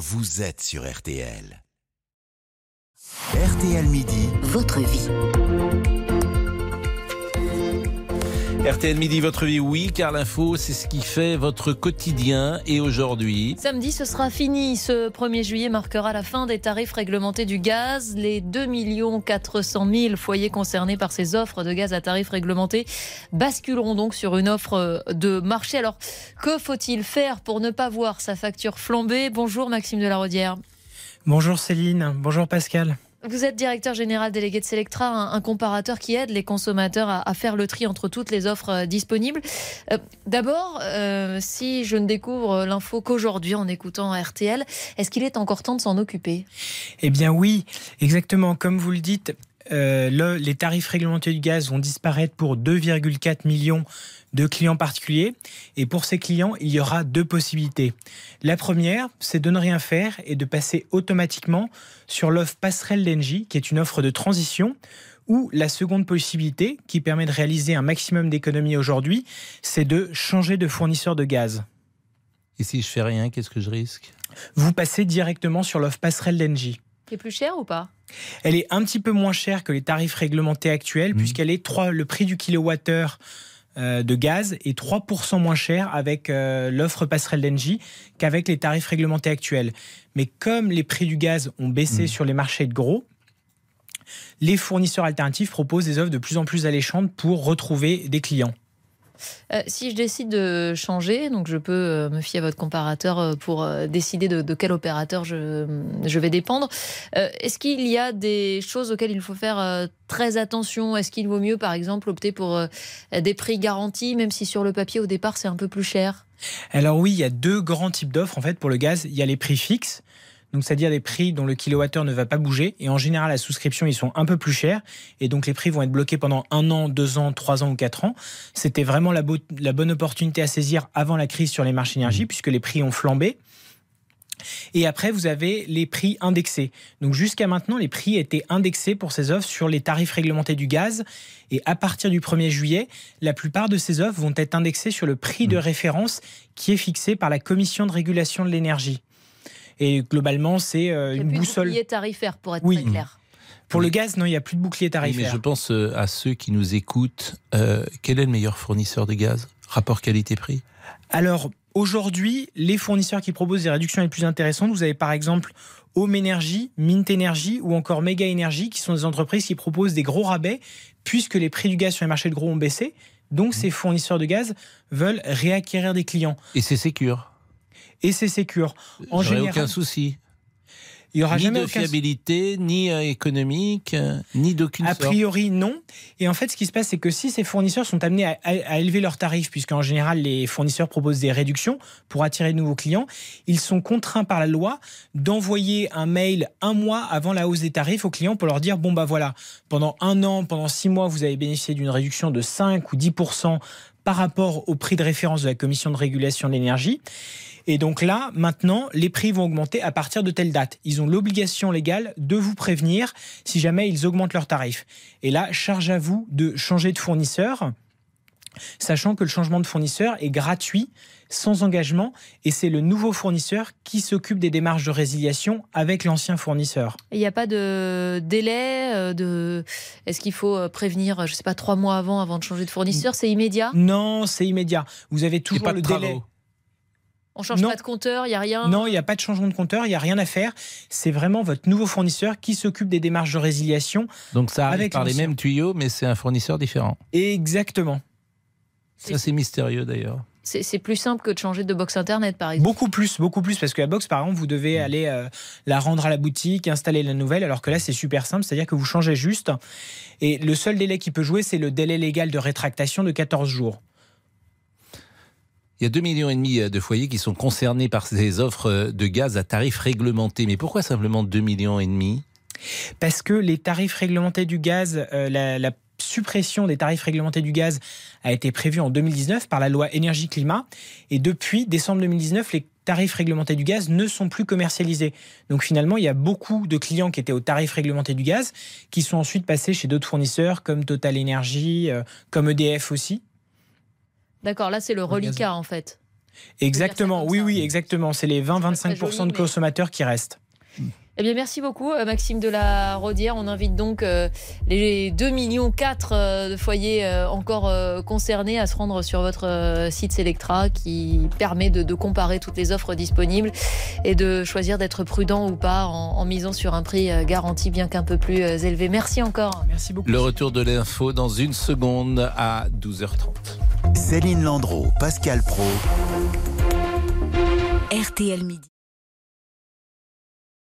vous êtes sur RTL. RTL Midi, votre vie. RTL Midi, votre vie, oui, car l'info, c'est ce qui fait votre quotidien. Et aujourd'hui. Samedi, ce sera fini. Ce 1er juillet marquera la fin des tarifs réglementés du gaz. Les 2 400 000 foyers concernés par ces offres de gaz à tarifs réglementés basculeront donc sur une offre de marché. Alors, que faut-il faire pour ne pas voir sa facture flamber? Bonjour Maxime Delarodière. Bonjour Céline, bonjour Pascal. Vous êtes directeur général délégué de Selectra, un, comparateur qui aide les consommateurs à, faire le tri entre toutes les offres euh, disponibles. Euh, d'abord, euh, si je ne découvre l'info qu'aujourd'hui en écoutant RTL, est-ce qu'il est encore temps de s'en occuper? Eh bien oui, exactement. Comme vous le dites, les tarifs réglementés du gaz vont disparaître pour 2,4 millions de clients particuliers. Et pour ces clients, il y aura deux possibilités. La première, c'est de ne rien faire et de passer automatiquement sur l'offre passerelle d'Engie, qui est une offre de transition. Ou la seconde possibilité, qui permet de réaliser un maximum d'économies aujourd'hui, c'est de changer de fournisseur de gaz. Et si je fais rien, qu'est-ce que je risque? Vous passez directement sur l'offre passerelle d'Engie. Est plus cher ou pas? Elle est un petit peu moins chère que les tarifs réglementés actuels, mmh. puisqu'elle est 3, le prix du kilowattheure euh, de gaz est 3% moins cher avec euh, l'offre passerelle d'Engie qu'avec les tarifs réglementés actuels. Mais comme les prix du gaz ont baissé mmh. sur les marchés de gros, les fournisseurs alternatifs proposent des offres de plus en plus alléchantes pour retrouver des clients. Euh, si je décide de changer, donc je peux euh, me fier à votre comparateur euh, pour décider de, quel opérateur je, je vais dépendre. Est-ce qu'il y a des choses auxquelles il faut faire très attention? Est-ce qu'il vaut mieux, par exemple, opter pour des prix garantis, même si sur le papier, au départ, c'est un peu plus cher? Alors oui, il y a deux grands types d'offres en fait pour le gaz. Il y a les prix fixes, donc c'est-à-dire des prix dont le kilowattheure ne va pas bouger. Et en général, la souscription, ils sont un peu plus chers. Et donc les prix vont être bloqués pendant un an, deux ans, trois ans ou quatre ans. C'était vraiment la, bonne opportunité à saisir avant la crise sur les marchés énergie, mmh. puisque les prix ont flambé. Et après, vous avez les prix indexés. Donc jusqu'à maintenant, les prix étaient indexés pour ces offres sur les tarifs réglementés du gaz. Et à partir du 1er juillet, la plupart de ces offres vont être indexées sur le prix de mmh. référence qui est fixé par la Commission de régulation de l'énergie. Et globalement, c'est euh, une boussole. bouclier tarifaire, pour être très clair. Pour le gaz, non, il n'y a plus de bouclier tarifaire. mais je pense euh, à ceux qui nous écoutent. Euh, quel est le meilleur fournisseur de gaz? Rapport qualité-prix? Alors, aujourd'hui, les fournisseurs qui proposent des réductions les plus intéressantes, vous avez par exemple Home Energy, Mint Energy ou encore Mega Energy, qui sont des entreprises qui proposent des gros rabais, puisque les prix du gaz sur les marchés de gros ont baissé. Donc, mmh. ces fournisseurs de gaz veulent réacquérir des clients. Et c'est sécure et c'est sécure. En général, aucun souci. Il y aura ni jamais de fiabilité, ni euh, économique, euh, ni d'aucune A priori, non. Et en fait, ce qui se passe, c'est que si ces fournisseurs sont amenés à, élever leurs tarifs, puisqu'en général, les fournisseurs proposent des réductions pour attirer de nouveaux clients, ils sont contraints par la loi d'envoyer un mail un mois avant la hausse des tarifs aux clients pour leur dire bon, bah voilà, pendant un an, pendant six mois, vous avez bénéficié d'une réduction de 5 ou 10% par rapport au prix de référence de la Commission de régulation de l'énergie. Et donc là, maintenant, les prix vont augmenter à partir de telle date. Ils ont l'obligation légale de vous prévenir si jamais ils augmentent leurs tarifs. Et là, charge à vous de changer de fournisseur, sachant que le changement de fournisseur est gratuit, sans engagement, et c'est le nouveau fournisseur qui s'occupe des démarches de résiliation avec l'ancien fournisseur. Il n'y a pas de délai euh, de... Est-ce qu'il faut euh, prévenir, je ne sais pas, trois mois avant, avant de changer de fournisseur? C'est immédiat? Non, c'est immédiat. Vous avez toujours le délai. On change pas de compteur, il y a rien. Non, il n'y a pas de changement de compteur, il y a rien à faire. C'est vraiment votre nouveau fournisseur qui s'occupe des démarches de résiliation. Donc ça arrive par les mêmes tuyaux, mais c'est un fournisseur différent. Exactement. Ça c'est mystérieux d'ailleurs. C'est plus simple que de changer de box internet, par exemple. Beaucoup plus, beaucoup plus, parce que la box, par exemple, vous devez mm. aller euh, la rendre à la boutique, installer la nouvelle, alors que là, c'est super simple, c'est-à-dire que vous changez juste. Et le seul délai qui peut jouer, c'est le délai légal de rétractation de 14 jours. Il y a 2,5 millions et demi de foyers qui sont concernés par ces offres de gaz à tarifs réglementés. Mais pourquoi simplement 2,5 millions et demi? Parce que les tarifs réglementés du gaz, euh, la, suppression des tarifs réglementés du gaz a été prévue en 2019 par la loi énergie-climat. Et depuis décembre 2019, les tarifs réglementés du gaz ne sont plus commercialisés. Donc finalement, il y a beaucoup de clients qui étaient aux tarifs réglementés du gaz qui sont ensuite passés chez d'autres fournisseurs comme Total Energy, euh, comme EDF aussi. D'accord, là c'est le reliquat en fait. Exactement, oui, ça. oui, exactement. C'est les pas très 20-25% joli, de consommateurs qui restent. Eh bien, merci beaucoup, euh, Maxime de la Rodière. On invite donc euh, les 2 millions 4 euh, de foyers euh, encore euh, concernés à se rendre sur votre euh, site Selectra qui permet de, de comparer toutes les offres disponibles et de choisir d'être prudent ou pas en, en misant sur un prix euh, garanti bien qu'un peu plus euh, élevé. Merci encore. Merci beaucoup. Le retour de l'info dans une seconde à 12h30. Céline Landreau, Pascal Pro. RTL Midi.